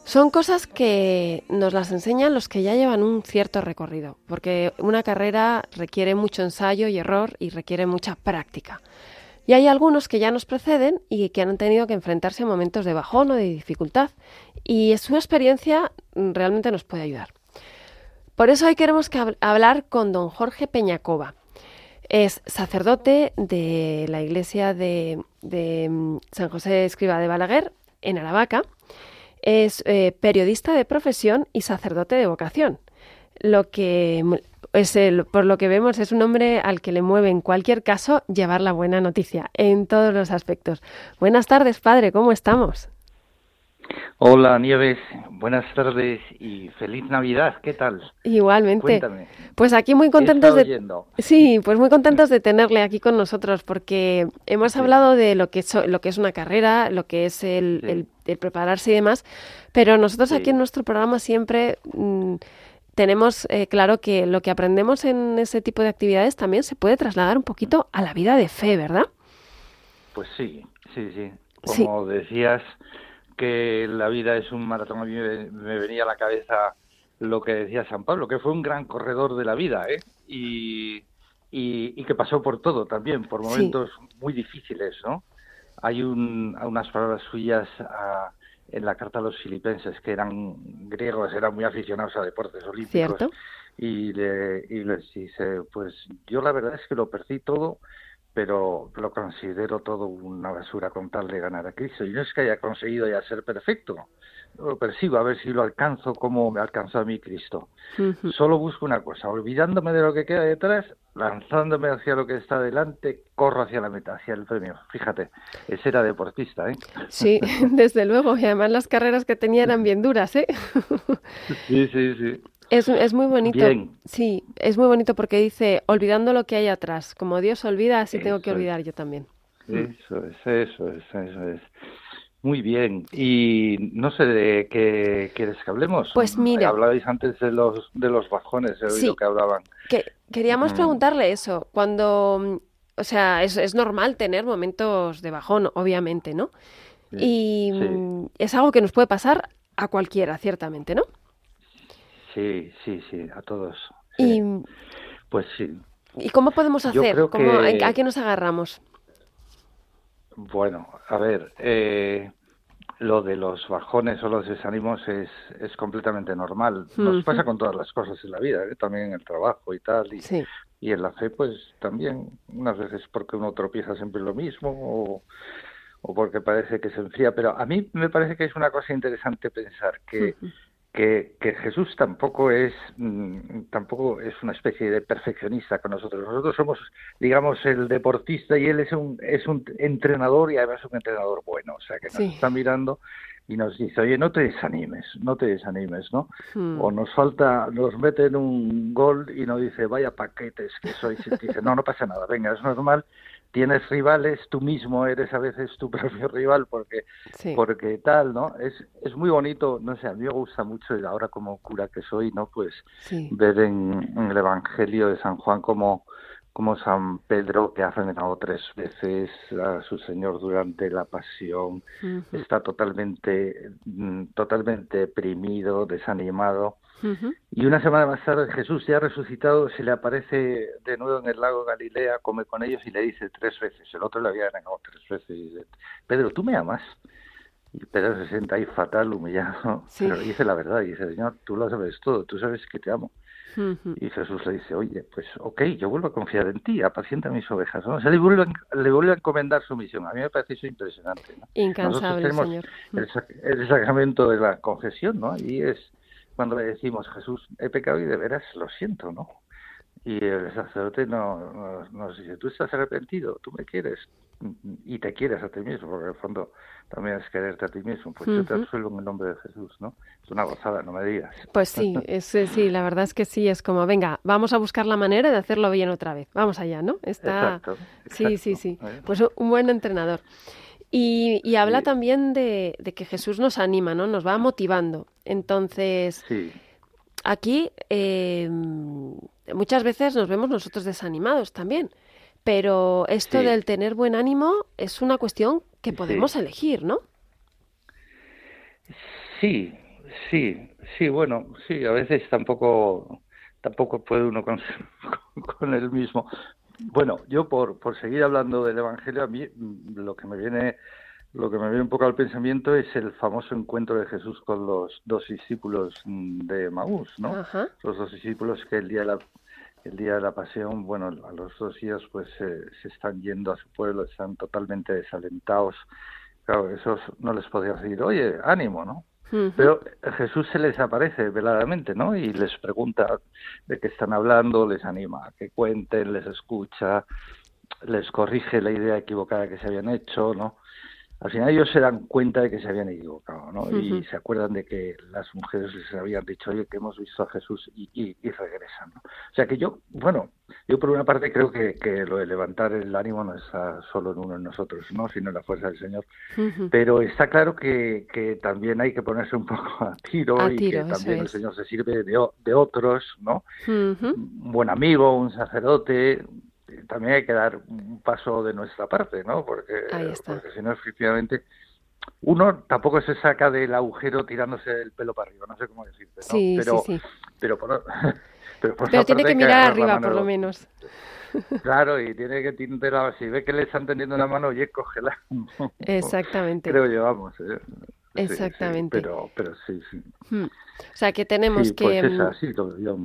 Speaker 3: Son cosas que nos las enseñan los que ya llevan un cierto recorrido, porque una carrera requiere mucho ensayo y error y requiere mucha práctica. Y hay algunos que ya nos preceden y que han tenido que enfrentarse a momentos de bajón o de dificultad, y su experiencia realmente nos puede ayudar. Por eso hoy queremos hablar con don Jorge Peñacova. Es sacerdote de la iglesia de, de mm, San José Escriba de Balaguer, en Aravaca es eh, periodista de profesión y sacerdote de vocación. Lo que es el, por lo que vemos es un hombre al que le mueve en cualquier caso llevar la buena noticia en todos los aspectos. Buenas tardes, padre, ¿cómo estamos?
Speaker 7: Hola Nieves, buenas tardes y feliz Navidad. ¿Qué tal?
Speaker 3: Igualmente.
Speaker 7: Cuéntame.
Speaker 3: Pues aquí muy contentos de
Speaker 7: oyendo?
Speaker 3: Sí, pues muy contentos de tenerle aquí con nosotros porque hemos hablado de lo que es lo que es una carrera, lo que es el, el, prepararse y demás, pero nosotros aquí en nuestro programa siempre mm, tenemos eh, claro que lo que aprendemos en ese tipo de actividades también se puede trasladar un poquito a la vida de fe, ¿verdad?
Speaker 7: Pues sí, sí, sí. Como decías que la vida es un maratón, a mí me, venía a la cabeza lo que decía San Pablo, que fue un gran corredor de la vida, ¿eh? Y, y, que pasó por todo también, por momentos muy difíciles, ¿no? Hay un, unas palabras suyas en la carta a los filipenses, que eran griegos, eran muy aficionados a deportes olímpicos.
Speaker 3: ¿Cierto?
Speaker 7: Y, le, y les dice, pues yo la verdad es que lo perdí todo pero lo considero todo una basura con tal de ganar a Cristo. Y no es que haya conseguido ya ser perfecto, lo percibo a ver si lo alcanzo como me alcanzó a mí Cristo. Solo busco una cosa, olvidándome de lo que queda detrás, lanzándome hacia lo que está delante, corro hacia la meta, hacia el premio. Fíjate, ese era deportista, ¿eh?
Speaker 3: Sí, desde luego, y además las carreras que tenía eran bien duras, ¿eh?
Speaker 7: sí, sí, sí.
Speaker 3: Es, es muy bonito. Sí, es muy bonito porque dice, olvidando lo que hay atrás. Como Dios olvida, así tengo que olvidar yo también.
Speaker 7: Eso es, eso es, eso es. Muy bien. Y no sé de qué quieres que hablemos.
Speaker 3: Pues mira.
Speaker 7: Hablabais antes de los, de los bajones, he oído que hablaban.
Speaker 3: Que, queríamos preguntarle eso. Cuando, o sea, es, es normal tener momentos de bajón, obviamente, ¿no? y es algo que nos puede pasar a cualquiera, ciertamente, ¿no?
Speaker 7: Sí, sí, sí, a todos.
Speaker 3: Y,
Speaker 7: pues sí.
Speaker 3: ¿Y cómo podemos hacer? ¿A qué nos agarramos?
Speaker 7: Bueno, a ver, eh, lo de los bajones o los desánimos es, es completamente normal. Nos pasa con todas las cosas en la vida, ¿eh? también en el trabajo y tal. Y, y en la fe, pues también, unas veces porque uno tropieza siempre lo mismo o, o porque parece que se enfría. Pero a mí me parece que es una cosa interesante pensar que que, Jesús tampoco es mm, tampoco es una especie de perfeccionista con nosotros. Nosotros somos, digamos, el deportista y él es un es un entrenador y además un entrenador bueno, o sea que nos está mirando y nos dice, oye, no te desanimes, no te desanimes, ¿no? Hmm. O nos falta, nos meten un gol y nos dice, vaya paquetes que sois, y dice, no, no pasa nada, venga, es normal, tienes rivales, tú mismo eres a veces tu propio rival porque porque tal, ¿no? Es es muy bonito, no sé, a mí me gusta mucho ahora como cura que soy, ¿no? Pues ver en, el Evangelio de San Juan como como San Pedro, que ha frenado tres veces a su Señor durante la pasión, está totalmente, mm, totalmente deprimido, desanimado, y una semana más tarde Jesús ya resucitado se le aparece de nuevo en el lago Galilea, come con ellos y le dice tres veces, el otro le había negado tres veces, y dice, Pedro, ¿tú me amas? Y Pedro se sienta ahí fatal, humillado, pero dice la verdad, y dice, Señor, tú lo sabes todo, tú sabes que te amo. Y Jesús le dice, oye, pues ok, yo vuelvo a confiar en ti, apacienta mis ovejas. O sea, le vuelve, le vuelve a encomendar su misión. A mí me parece eso impresionante.
Speaker 3: Incansable, Señor.
Speaker 7: El, el, sacramento de la confesión, ¿no? Y es cuando le decimos, Jesús, he pecado y de veras lo siento, ¿no? y el sacerdote no, nos, dice, tú estás arrepentido, tú me quieres y te quieres a ti mismo, porque en el fondo también es quererte a ti mismo. Pues yo te absuelvo en el nombre de Jesús, ¿no? Es una gozada, no me digas.
Speaker 3: Pues sí, es, sí, la verdad es que sí, es como, venga, vamos a buscar la manera de hacerlo bien otra vez. Vamos allá, ¿no? Está...
Speaker 7: Exacto,
Speaker 3: Sí, sí, sí. Pues un buen entrenador. Y, y habla
Speaker 7: Sí.
Speaker 3: también de, de que Jesús nos anima, ¿no? Nos va motivando. Entonces,
Speaker 7: Sí,
Speaker 3: aquí eh, muchas veces nos vemos nosotros desanimados también. Pero esto
Speaker 7: Sí.
Speaker 3: del tener buen ánimo es una cuestión que podemos elegir, ¿no?
Speaker 7: sí, sí, sí, bueno, sí, a veces tampoco, tampoco puede uno con, con el mismo. Bueno, yo por, por seguir hablando del Evangelio, a mí mm, lo que me viene, lo que me viene un poco al pensamiento es el famoso encuentro de Jesús con los dos discípulos mm, de Maús, ¿no?
Speaker 3: Ajá.
Speaker 7: Los dos discípulos que el día de la el día de la pasión, bueno, a los dos días pues eh, se están yendo a su pueblo, están totalmente desalentados. Claro, esos no les podía decir, oye, ánimo, ¿no? Pero Jesús se les aparece veladamente, ¿no? Y les pregunta de qué están hablando, les anima a que cuenten, les escucha, les corrige la idea equivocada que se habían hecho, ¿no? Al final ellos se dan cuenta de que se habían equivocado, ¿no? Y se acuerdan de que las mujeres les habían dicho, oye, que hemos visto a Jesús y, y, y regresan, ¿no? O sea que yo, bueno, yo por una parte creo que, que lo de levantar el ánimo no está solo en uno de nosotros, ¿no? Sino en la fuerza del Señor. Pero está claro que, que también hay que ponerse un poco a tiro
Speaker 3: A
Speaker 7: y
Speaker 3: tiro,
Speaker 7: que también el. Señor se sirve de, de otros, ¿no? Un buen amigo, un sacerdote, también hay que dar un paso de nuestra parte, ¿no? Porque, porque si no, efectivamente, uno tampoco se saca del agujero tirándose el pelo para arriba, no sé cómo decirte, ¿no?
Speaker 3: Sí,
Speaker 7: pero,
Speaker 3: sí, sí.
Speaker 7: pero por, pero por
Speaker 3: Pero tiene que mirar arriba, por lo menos.
Speaker 7: Claro, y tiene que tirar, si ve que le están tendiendo una mano, oye, cógela.
Speaker 3: Exactamente.
Speaker 7: Creo yo, vamos. ¿eh? Sí, sí,
Speaker 3: Exactamente.
Speaker 7: pero, pero sí, sí.
Speaker 3: Hmm. O sea, que tenemos
Speaker 7: sí,
Speaker 3: que...
Speaker 7: pues es
Speaker 3: mm,
Speaker 7: así, lo- yo-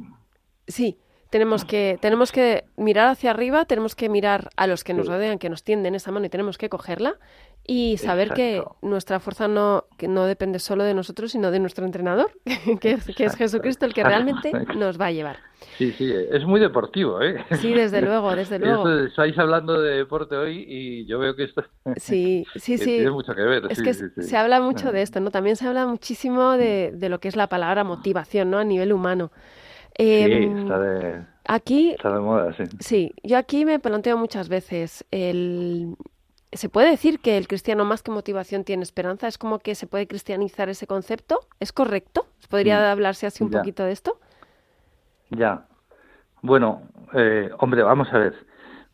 Speaker 3: Sí, tenemos que, tenemos que mirar hacia arriba, tenemos que mirar a los que nos rodean, que nos tienden esa mano y tenemos que cogerla y saber que
Speaker 7: Exacto.
Speaker 3: nuestra fuerza no, que no depende solo de nosotros, sino de nuestro entrenador, que es, que es Jesucristo el que realmente nos va a llevar.
Speaker 7: Sí, sí, es muy deportivo, ¿eh?
Speaker 3: Sí, desde luego, desde luego.
Speaker 7: Esto- estáis hablando de deporte hoy y yo veo que esto
Speaker 3: Sí, sí,
Speaker 7: que
Speaker 3: sí.
Speaker 7: tiene mucho que ver.
Speaker 3: Es
Speaker 7: sí,
Speaker 3: que
Speaker 7: sí, sí.
Speaker 3: se habla mucho de esto, ¿no? También se habla muchísimo de, de lo que es la palabra motivación, ¿no? A nivel humano.
Speaker 7: Sí,
Speaker 3: Em,
Speaker 7: está de,
Speaker 3: Aquí
Speaker 7: está de moda, sí.
Speaker 3: Sí, yo aquí me planteo muchas veces el... ¿Se puede decir que el cristiano más que motivación tiene esperanza? ¿Es como que se puede cristianizar ese concepto? ¿Es correcto? ¿Podría
Speaker 7: Mm,
Speaker 3: hablarse así un
Speaker 7: ya.
Speaker 3: poquito de esto?
Speaker 7: Ya. Bueno, eh, hombre, vamos a ver.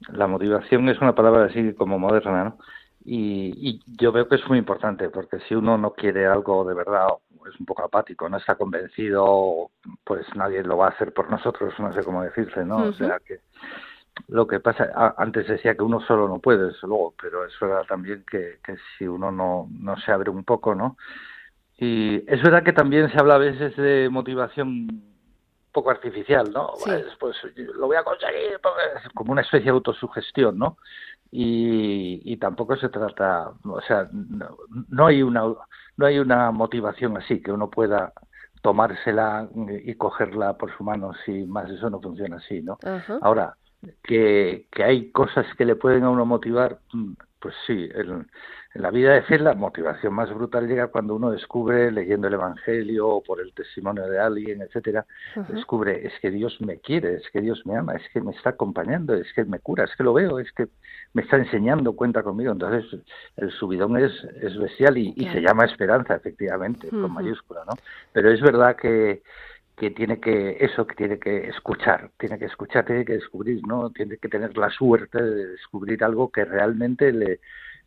Speaker 7: La motivación es una palabra así como moderna, ¿no? Y, y yo veo que es muy importante, porque si uno no quiere algo de verdad, o es un poco apático, no está convencido, pues nadie lo va a hacer por nosotros, no sé cómo decirse, ¿no? O sea que lo que pasa, antes decía que uno solo no puede, desde luego, pero es verdad también que, que si uno no, no se abre un poco, ¿no? Y es verdad que también se habla a veces de motivación un poco artificial, ¿no?
Speaker 3: Sí.
Speaker 7: Pues, lo voy a conseguir, como una especie de autosugestión, ¿no? Y, y tampoco se trata, o sea, no, no hay una no hay una motivación así que uno pueda tomársela y cogerla por su mano si más eso no funciona así, ¿no? Ahora, que, que hay cosas que le pueden a uno motivar, mm, pues sí, en, en la vida de fe la motivación más brutal llega cuando uno descubre, leyendo el Evangelio o por el testimonio de alguien, etcétera, descubre, es que Dios me quiere, es que Dios me ama, es que me está acompañando, es que me cura, es que lo veo, es que me está enseñando, cuenta conmigo. Entonces, el subidón es, es bestial y, se llama esperanza, efectivamente, con mayúscula, ¿no? Pero es verdad que, que tiene que, eso, que tiene que escuchar, tiene que escuchar, tiene que descubrir, ¿no? Tiene que tener la suerte de descubrir algo que realmente le,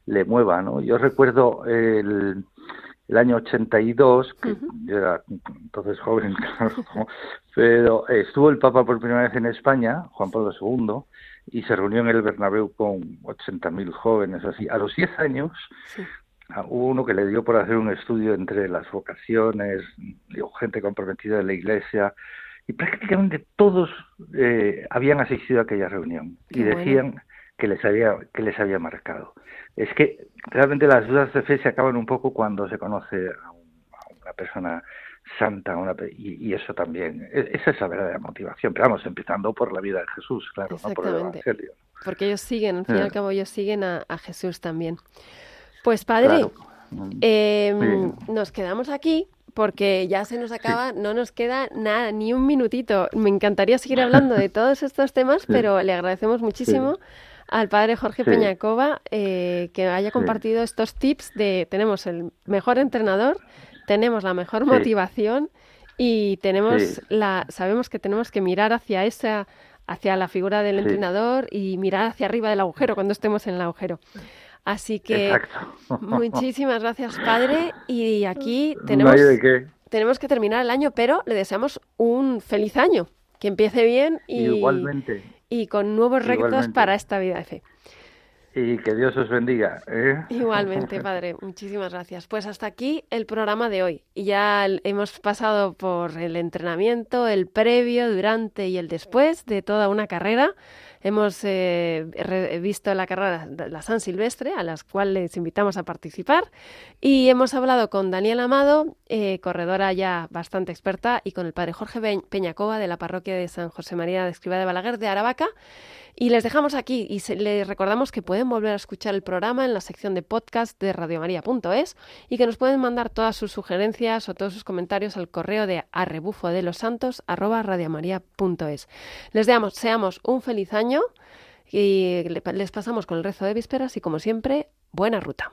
Speaker 7: le mueva, ¿no? Yo recuerdo el, el año 82, que
Speaker 3: Ujú.
Speaker 7: yo era entonces joven, claro, pero estuvo el Papa por primera vez en España, Juan Pablo II, y se reunió en el Bernabéu con 80.000 jóvenes, así. A los 10 años
Speaker 3: Sí.
Speaker 7: Hubo uno que le dio por hacer un estudio entre las vocaciones, digo, gente comprometida de la Iglesia, y prácticamente todos eh, habían asistido a aquella reunión
Speaker 3: Qué
Speaker 7: y
Speaker 3: bueno.
Speaker 7: decían que les había que les había marcado. Es que realmente las dudas de fe se acaban un poco cuando se conoce a, un- a una persona santa una, y, y, eso también, e, esa es la verdadera motivación. Pero vamos, empezando por la vida de Jesús, claro, no por el Evangelio.
Speaker 3: Porque ellos siguen, al fin y al eh. cabo, ellos siguen a, Jesús también. Pues padre, em, nos quedamos aquí porque ya se nos acaba, no nos queda nada, ni un minutito. Me encantaría seguir hablando de todos estos temas, pero le agradecemos muchísimo al padre Jorge Peñacova eh, que haya compartido estos tips de tenemos el mejor entrenador, tenemos la mejor motivación y tenemos la sabemos que tenemos que mirar hacia esa hacia la figura del entrenador y mirar hacia arriba del agujero cuando estemos en el agujero. Así que muchísimas gracias, padre. Y aquí tenemos, tenemos que terminar el año, pero le deseamos un feliz año. Que empiece bien y,
Speaker 7: Igualmente.
Speaker 3: y con nuevos retos para esta vida de fe.
Speaker 7: Y que Dios os bendiga. ¿eh?
Speaker 3: Igualmente, Padre. Muchísimas gracias. Pues hasta aquí el programa de hoy. Y ya hemos pasado por el entrenamiento, el previo, durante y el después de toda una carrera. Hemos eh, visto la carrera de la San Silvestre, a las cuales les invitamos a participar, y hemos hablado con Daniel Amado, eh, corredora ya bastante experta, y con el padre Jorge Peñacova de la parroquia de San José María de Escriba de Balaguer de Aravaca. Y les dejamos aquí y les recordamos que pueden volver a escuchar el programa en la sección de podcast de radiomaria.es y que nos pueden mandar todas sus sugerencias o todos sus comentarios al correo de arrebufo de los santos Les deseamos un feliz año y les pasamos con el rezo de vísperas y como siempre, buena ruta.